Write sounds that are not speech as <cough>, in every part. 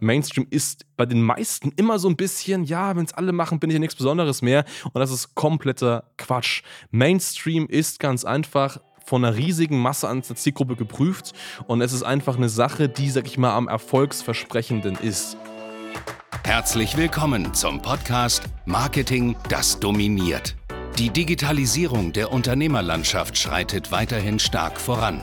Mainstream ist bei den meisten immer so ein bisschen, ja, wenn es alle machen, bin ich ja nichts Besonderes mehr. Und das ist kompletter Quatsch. Mainstream ist ganz einfach von einer riesigen Masse an der Zielgruppe geprüft und es ist einfach eine Sache, die, sag ich mal, am erfolgsversprechenden ist. Herzlich willkommen zum Podcast Marketing, das dominiert. Die Digitalisierung der Unternehmerlandschaft schreitet weiterhin stark voran.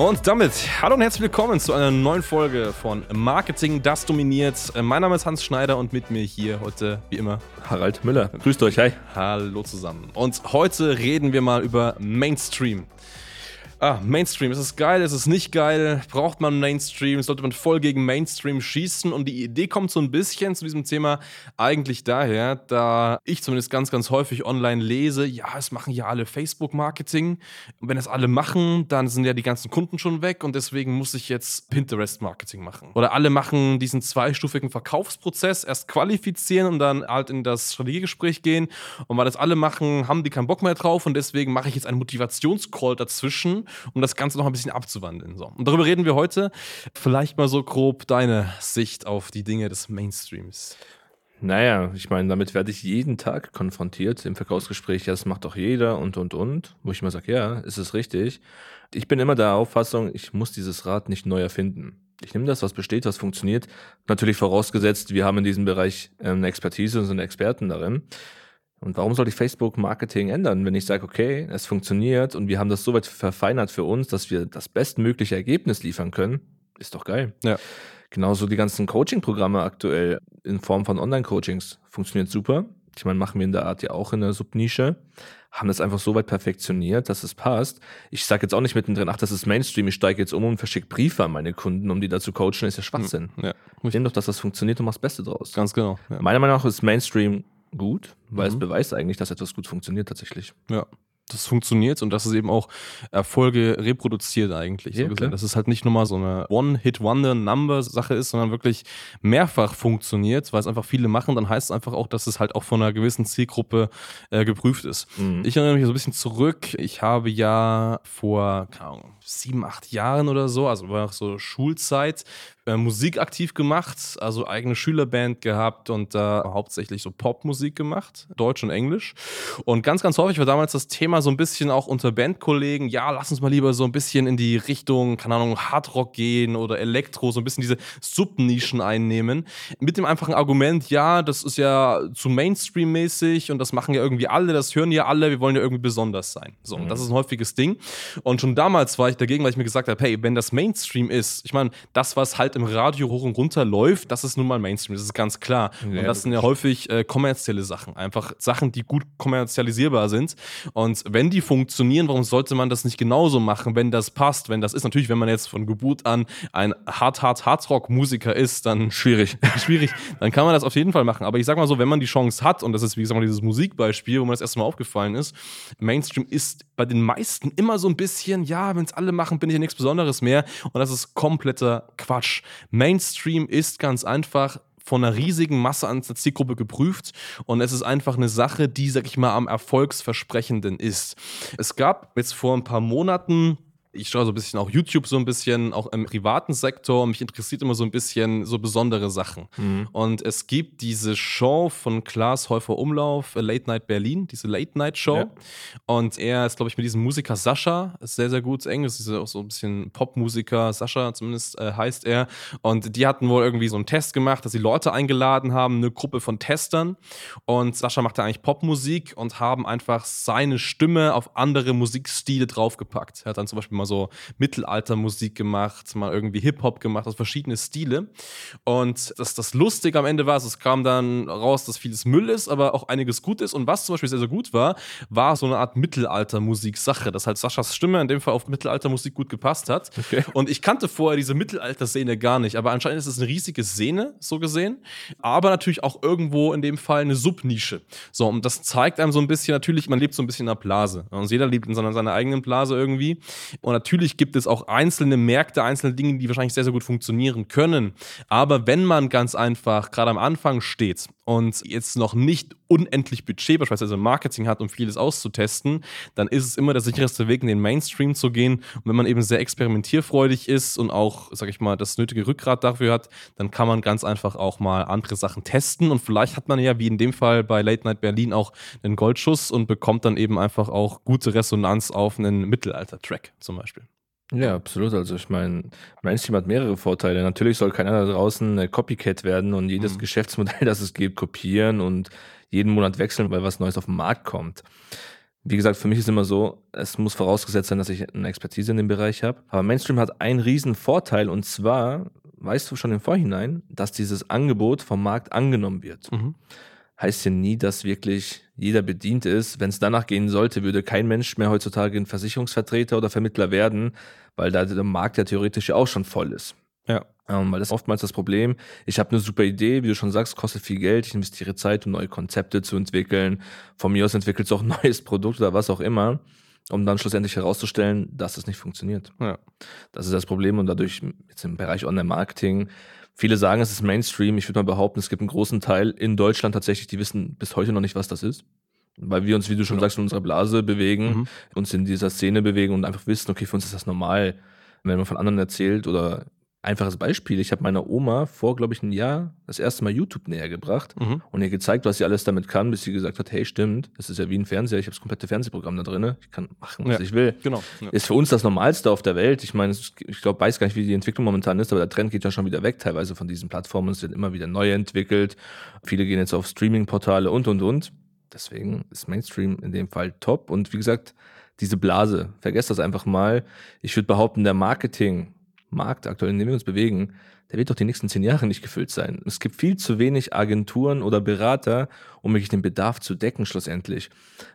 Und damit hallo und herzlich willkommen zu einer neuen Folge von Marketing, das dominiert. Mein Name ist Hans Schneider und mit mir hier heute, wie immer, Harald Müller. Grüßt euch, hi. Hallo zusammen. Und heute reden wir mal über Mainstream. Ah, Mainstream. Ist es geil? Ist es nicht geil? Braucht man Mainstream? Sollte man voll gegen Mainstream schießen? Und die Idee kommt so ein bisschen zu diesem Thema eigentlich daher, da ich zumindest ganz, ganz häufig online lese, ja, es machen ja alle Facebook-Marketing. Und wenn das alle machen, dann sind ja die ganzen Kunden schon weg und deswegen muss ich jetzt Pinterest-Marketing machen. Oder alle machen diesen zweistufigen Verkaufsprozess, erst qualifizieren und dann halt in das Strategiegespräch gehen. Und weil das alle machen, haben die keinen Bock mehr drauf und deswegen mache ich jetzt einen Motivationscall dazwischen um das Ganze noch ein bisschen abzuwandeln. So. Und darüber reden wir heute. Vielleicht mal so grob deine Sicht auf die Dinge des Mainstreams. Naja, ich meine, damit werde ich jeden Tag konfrontiert im Verkaufsgespräch. Ja, das macht doch jeder und, und, und. Wo ich immer sage, ja, ist es richtig. Ich bin immer der Auffassung, ich muss dieses Rad nicht neu erfinden. Ich nehme das, was besteht, was funktioniert. Natürlich vorausgesetzt, wir haben in diesem Bereich ähm, eine Expertise und sind Experten darin. Und warum soll ich Facebook-Marketing ändern, wenn ich sage, okay, es funktioniert und wir haben das so weit verfeinert für uns, dass wir das bestmögliche Ergebnis liefern können? Ist doch geil. Ja. Genauso die ganzen Coaching-Programme aktuell in Form von Online-Coachings funktioniert super. Ich meine, machen wir in der Art ja auch in der Subnische. Haben das einfach so weit perfektioniert, dass es passt. Ich sage jetzt auch nicht mittendrin, ach, das ist Mainstream, ich steige jetzt um und verschicke Briefe an meine Kunden, um die da zu coachen, ist ja Schwachsinn. Ja. Ich nehme doch, dass das funktioniert und mach das Beste draus. Ganz genau. Ja. Meiner Meinung nach ist Mainstream gut, weil Mhm. es beweist eigentlich, dass etwas gut funktioniert tatsächlich. Ja. Das funktioniert und dass es eben auch Erfolge reproduziert eigentlich. So Ja, gesehen. klar. Dass es halt nicht nur mal so eine One-Hit-Wonder-Number-Sache ist, sondern wirklich mehrfach funktioniert, weil es einfach viele machen. Dann heißt es einfach auch, dass es halt auch von einer gewissen Zielgruppe äh, geprüft ist. Mhm. Ich erinnere mich so ein bisschen zurück. Ich habe ja vor, keine Ahnung, sieben, acht Jahren oder so, also war noch so Schulzeit, äh, Musik aktiv gemacht, also eigene Schülerband gehabt und da hauptsächlich so Popmusik gemacht, Deutsch und Englisch. Und ganz, ganz häufig war damals das Thema so ein bisschen auch unter Bandkollegen, ja, lass uns mal lieber so ein bisschen in die Richtung, keine Ahnung, Hardrock gehen oder Elektro, so ein bisschen diese Subnischen einnehmen. Mit dem einfachen Argument, ja, das ist ja zu Mainstream-mäßig und das machen ja irgendwie alle, das hören ja alle, wir wollen ja irgendwie besonders sein. So, und das ist ein häufiges Ding. Und schon damals war ich dagegen, weil ich mir gesagt habe, hey, wenn das Mainstream ist, ich meine, das, was halt im Radio hoch und runter läuft, das ist nun mal Mainstream, das ist ganz klar. Ja, und das sind ja häufig äh, kommerzielle Sachen, einfach Sachen, die gut kommerzialisierbar sind. Und wenn die funktionieren, warum sollte man das nicht genauso machen, wenn das passt? Wenn das ist natürlich, wenn man jetzt von Geburt an ein hart, hart, Hardrock-Musiker ist, dann schwierig, <laughs> schwierig. Dann kann man das auf jeden Fall machen. Aber ich sag mal so, wenn man die Chance hat, und das ist wie gesagt mal dieses Musikbeispiel, wo mir das erste Mal aufgefallen ist, Mainstream ist bei den meisten immer so ein bisschen, ja, wenn es alle machen, bin ich ja nichts Besonderes mehr. Und das ist kompletter Quatsch. Mainstream ist ganz einfach von einer riesigen Masse an der Zielgruppe geprüft und es ist einfach eine Sache, die, sag ich mal, am erfolgsversprechenden ist. Es gab jetzt vor ein paar Monaten ich schaue so ein bisschen auch YouTube so ein bisschen, auch im privaten Sektor. Mich interessiert immer so ein bisschen so besondere Sachen. Und es gibt diese Show von Klaas Häufer Umlauf, äh, Late Night Berlin, diese Late Night Show. Ja. Und er ist, glaube ich, mit diesem Musiker Sascha, ist sehr, sehr gut Englisch, ist auch so ein bisschen Popmusiker, Sascha zumindest äh, heißt er. Und die hatten wohl irgendwie so einen Test gemacht, dass sie Leute eingeladen haben, eine Gruppe von Testern. Und Sascha machte eigentlich Popmusik und haben einfach seine Stimme auf andere Musikstile draufgepackt. Er hat dann zum Beispiel mal so Mittelaltermusik gemacht, mal irgendwie Hip-Hop gemacht, also verschiedene Stile. Und das, das Lustige am Ende war, es kam dann raus, dass vieles Müll ist, aber auch einiges gut ist. Und was zum Beispiel sehr, sehr gut war, war so eine Art Mittelaltermusik-Sache, dass halt Saschas Stimme in dem Fall auf Mittelaltermusik gut gepasst hat. Okay. Und ich kannte vorher diese Mittelalter-Szene gar nicht, aber anscheinend ist es eine riesige Szene, so gesehen. Aber natürlich auch irgendwo in dem Fall eine Subnische. So, und das zeigt einem so ein bisschen natürlich, man lebt so ein bisschen in einer Blase. Und jeder lebt in seiner, seiner eigenen Blase irgendwie. Und natürlich gibt es auch einzelne Märkte, einzelne Dinge, die wahrscheinlich sehr, sehr gut funktionieren können. Aber wenn man ganz einfach gerade am Anfang steht und jetzt noch nicht unendlich Budget, beispielsweise Marketing hat, um vieles auszutesten, dann ist es immer der sicherste Weg, in den Mainstream zu gehen. Und wenn man eben sehr experimentierfreudig ist und auch, sag ich mal, das nötige Rückgrat dafür hat, dann kann man ganz einfach auch mal andere Sachen testen. Und vielleicht hat man ja, wie in dem Fall bei Late Night Berlin, auch einen Goldschuss und bekommt dann eben einfach auch gute Resonanz auf einen Mittelalter-Track zum Beispiel. Ja, absolut. Also ich meine, Mainstream hat mehrere Vorteile. Natürlich soll keiner da draußen eine Copycat werden und jedes mhm. Geschäftsmodell, <laughs> das es gibt, kopieren und jeden Monat wechseln, weil was Neues auf den Markt kommt. Wie gesagt, für mich ist immer so, es muss vorausgesetzt sein, dass ich eine Expertise in dem Bereich habe. Aber Mainstream hat einen riesen Vorteil und zwar weißt du schon im Vorhinein, dass dieses Angebot vom Markt angenommen wird. Mhm heißt ja nie, dass wirklich jeder bedient ist. Wenn es danach gehen sollte, würde kein Mensch mehr heutzutage ein Versicherungsvertreter oder Vermittler werden, weil da der Markt ja theoretisch auch schon voll ist. Ja. Ähm, weil das ist oftmals das Problem. Ich habe eine super Idee, wie du schon sagst, kostet viel Geld. Ich investiere Zeit, um neue Konzepte zu entwickeln. Von mir aus entwickelt es auch ein <laughs> neues Produkt oder was auch immer, um dann schlussendlich herauszustellen, dass es nicht funktioniert. Ja. Das ist das Problem und dadurch jetzt im Bereich Online-Marketing Viele sagen, es ist Mainstream. Ich würde mal behaupten, es gibt einen großen Teil in Deutschland tatsächlich, die wissen bis heute noch nicht, was das ist. Weil wir uns, wie du schon genau. sagst, in unserer Blase bewegen, mhm. uns in dieser Szene bewegen und einfach wissen, okay, für uns ist das normal. Wenn man von anderen erzählt oder Einfaches Beispiel, ich habe meiner Oma vor, glaube ich, ein Jahr das erste Mal YouTube näher gebracht mhm. und ihr gezeigt, was sie alles damit kann, bis sie gesagt hat, hey, stimmt, das ist ja wie ein Fernseher, ich habe das komplette Fernsehprogramm da drin, ich kann machen, was ja, ich will. Genau. Ja. Ist für uns das Normalste auf der Welt. Ich meine, ich glaube, weiß gar nicht, wie die Entwicklung momentan ist, aber der Trend geht ja schon wieder weg teilweise von diesen Plattformen. Es wird immer wieder neu entwickelt. Viele gehen jetzt auf Streaming-Portale und, und, und. Deswegen ist Mainstream in dem Fall top. Und wie gesagt, diese Blase, vergesst das einfach mal. Ich würde behaupten, der Marketing Markt aktuell, in dem wir uns bewegen, der wird doch die nächsten zehn Jahre nicht gefüllt sein. Es gibt viel zu wenig Agenturen oder Berater, um wirklich den Bedarf zu decken schlussendlich.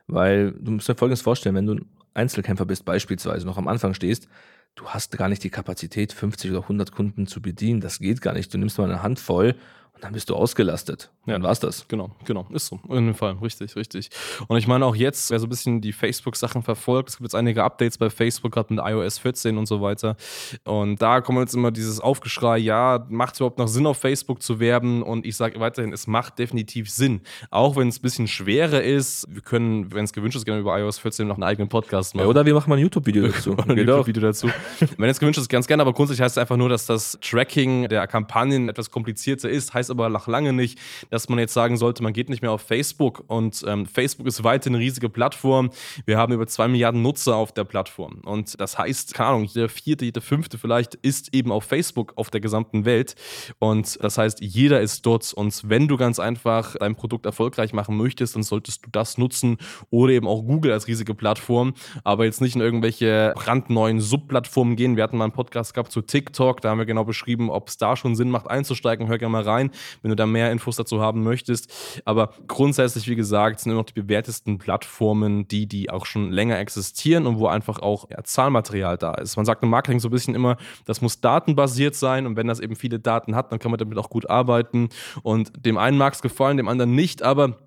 Weil du musst dir Folgendes vorstellen, wenn du ein Einzelkämpfer bist, beispielsweise noch am Anfang stehst, du hast gar nicht die Kapazität, 50 oder 100 Kunden zu bedienen. Das geht gar nicht. Du nimmst mal eine Handvoll und dann bist du ausgelastet. Ja, dann war's das. Genau, genau. Ist so. In dem Fall. Richtig, richtig. Und ich meine auch jetzt, wer so ein bisschen die Facebook-Sachen verfolgt, es gibt jetzt einige Updates bei Facebook, gerade mit iOS 14 und so weiter. Und da kommt jetzt immer dieses Aufgeschrei, ja, macht es überhaupt noch Sinn, auf Facebook zu werben? Und ich sage weiterhin, es macht definitiv Sinn. Auch wenn es ein bisschen schwerer ist. Wir können, wenn es gewünscht ist, gerne über iOS 14 noch einen eigenen Podcast machen. Ja, oder wir machen mal ein YouTube-Video dazu. ein YouTube-Video dazu. wenn es gewünscht ist, ganz gerne. Aber grundsätzlich heißt es einfach nur, dass das Tracking der Kampagnen etwas komplizierter ist. Heißt heißt aber noch lange nicht, dass man jetzt sagen sollte, man geht nicht mehr auf Facebook. Und ähm, Facebook ist weiterhin eine riesige Plattform. Wir haben über zwei Milliarden Nutzer auf der Plattform. Und das heißt, keine Ahnung, jeder vierte, jeder fünfte vielleicht ist eben auf Facebook auf der gesamten Welt. Und das heißt, jeder ist dort. Und wenn du ganz einfach dein Produkt erfolgreich machen möchtest, dann solltest du das nutzen oder eben auch Google als riesige Plattform, aber jetzt nicht in irgendwelche brandneuen Subplattformen gehen. Wir hatten mal einen Podcast gehabt zu TikTok, da haben wir genau beschrieben, ob es da schon Sinn macht einzusteigen. Hör gerne mal rein wenn du da mehr Infos dazu haben möchtest. Aber grundsätzlich, wie gesagt, sind immer noch die bewährtesten Plattformen, die, die auch schon länger existieren und wo einfach auch ja, Zahlmaterial da ist. Man sagt im Marketing so ein bisschen immer, das muss datenbasiert sein und wenn das eben viele Daten hat, dann kann man damit auch gut arbeiten. Und dem einen mag es gefallen, dem anderen nicht, aber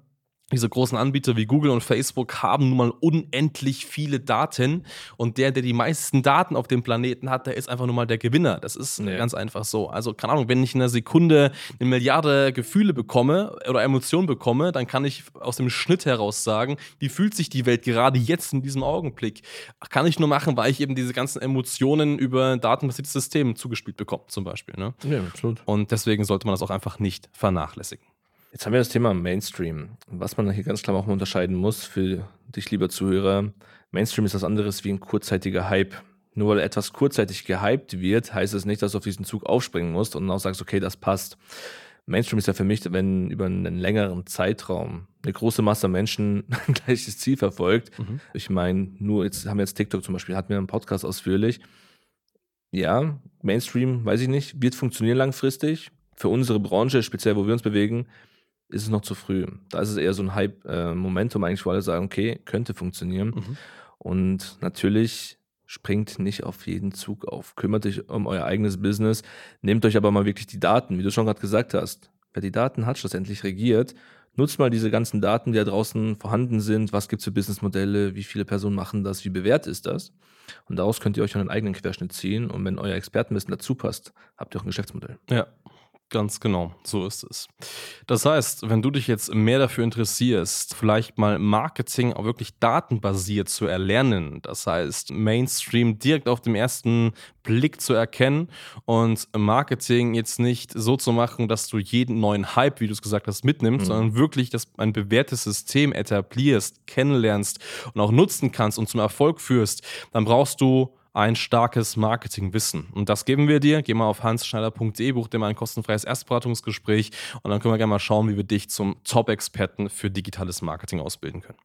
diese großen Anbieter wie Google und Facebook haben nun mal unendlich viele Daten und der, der die meisten Daten auf dem Planeten hat, der ist einfach nur mal der Gewinner. Das ist nee. ganz einfach so. Also, keine Ahnung, wenn ich in einer Sekunde eine Milliarde Gefühle bekomme oder Emotionen bekomme, dann kann ich aus dem Schnitt heraus sagen, wie fühlt sich die Welt gerade jetzt in diesem Augenblick. Kann ich nur machen, weil ich eben diese ganzen Emotionen über datenbasiertes System zugespielt bekomme, zum Beispiel. Ne? Ja, absolut. Und deswegen sollte man das auch einfach nicht vernachlässigen. Jetzt haben wir das Thema Mainstream. Was man hier ganz klar auch mal unterscheiden muss für dich, lieber Zuhörer. Mainstream ist was anderes wie ein kurzzeitiger Hype. Nur weil etwas kurzzeitig gehypt wird, heißt es nicht, dass du auf diesen Zug aufspringen musst und auch sagst, okay, das passt. Mainstream ist ja für mich, wenn über einen längeren Zeitraum eine große Masse Menschen <laughs> ein gleiches Ziel verfolgt. Mhm. Ich meine, nur jetzt haben wir jetzt TikTok zum Beispiel, hatten wir einen Podcast ausführlich. Ja, Mainstream, weiß ich nicht, wird funktionieren langfristig. Für unsere Branche, speziell wo wir uns bewegen, ist es noch zu früh. Da ist es eher so ein Hype-Momentum äh, eigentlich, wo alle sagen, okay, könnte funktionieren. Mhm. Und natürlich springt nicht auf jeden Zug auf. Kümmert euch um euer eigenes Business. Nehmt euch aber mal wirklich die Daten, wie du schon gerade gesagt hast. Wer die Daten hat, schlussendlich regiert. Nutzt mal diese ganzen Daten, die da draußen vorhanden sind. Was gibt es für Businessmodelle? Wie viele Personen machen das? Wie bewährt ist das? Und daraus könnt ihr euch einen eigenen Querschnitt ziehen. Und wenn euer Expertenwissen dazu passt, habt ihr auch ein Geschäftsmodell. Ja, Ganz genau, so ist es. Das heißt, wenn du dich jetzt mehr dafür interessierst, vielleicht mal Marketing auch wirklich datenbasiert zu erlernen, das heißt Mainstream direkt auf dem ersten Blick zu erkennen und Marketing jetzt nicht so zu machen, dass du jeden neuen Hype, wie du es gesagt hast, mitnimmst, mhm. sondern wirklich das ein bewährtes System etablierst, kennenlernst und auch nutzen kannst und zum Erfolg führst, dann brauchst du ein starkes Marketingwissen. Und das geben wir dir. Geh mal auf hansschneider.de, buch dir mal ein kostenfreies Erstberatungsgespräch und dann können wir gerne mal schauen, wie wir dich zum Top-Experten für digitales Marketing ausbilden können.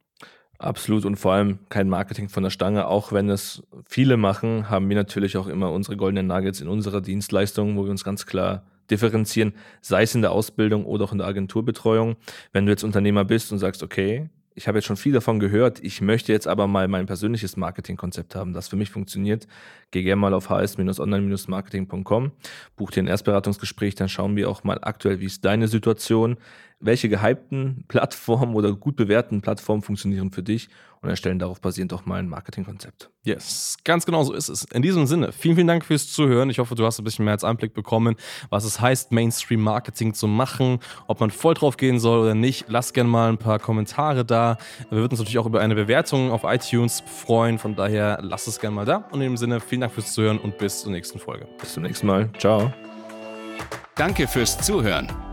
Absolut und vor allem kein Marketing von der Stange. Auch wenn es viele machen, haben wir natürlich auch immer unsere goldenen Nuggets in unserer Dienstleistung, wo wir uns ganz klar differenzieren, sei es in der Ausbildung oder auch in der Agenturbetreuung. Wenn du jetzt Unternehmer bist und sagst, okay, ich habe jetzt schon viel davon gehört. Ich möchte jetzt aber mal mein persönliches Marketingkonzept haben, das für mich funktioniert. Geh gerne mal auf hs-online-marketing.com, buch dir ein Erstberatungsgespräch, dann schauen wir auch mal aktuell, wie ist deine Situation, welche gehypten Plattformen oder gut bewährten Plattformen funktionieren für dich und erstellen darauf basierend auch mal ein Marketingkonzept. Yes, ganz genau so ist es. In diesem Sinne, vielen, vielen Dank fürs Zuhören. Ich hoffe, du hast ein bisschen mehr als Einblick bekommen, was es heißt, Mainstream-Marketing zu machen, ob man voll drauf gehen soll oder nicht. Lass gerne mal ein paar Kommentare da. Wir würden uns natürlich auch über eine Bewertung auf iTunes freuen. Von daher lass es gerne mal da. Und in dem Sinne, vielen Dank fürs Zuhören und bis zur nächsten Folge. Bis zum nächsten Mal. Ciao. Danke fürs Zuhören.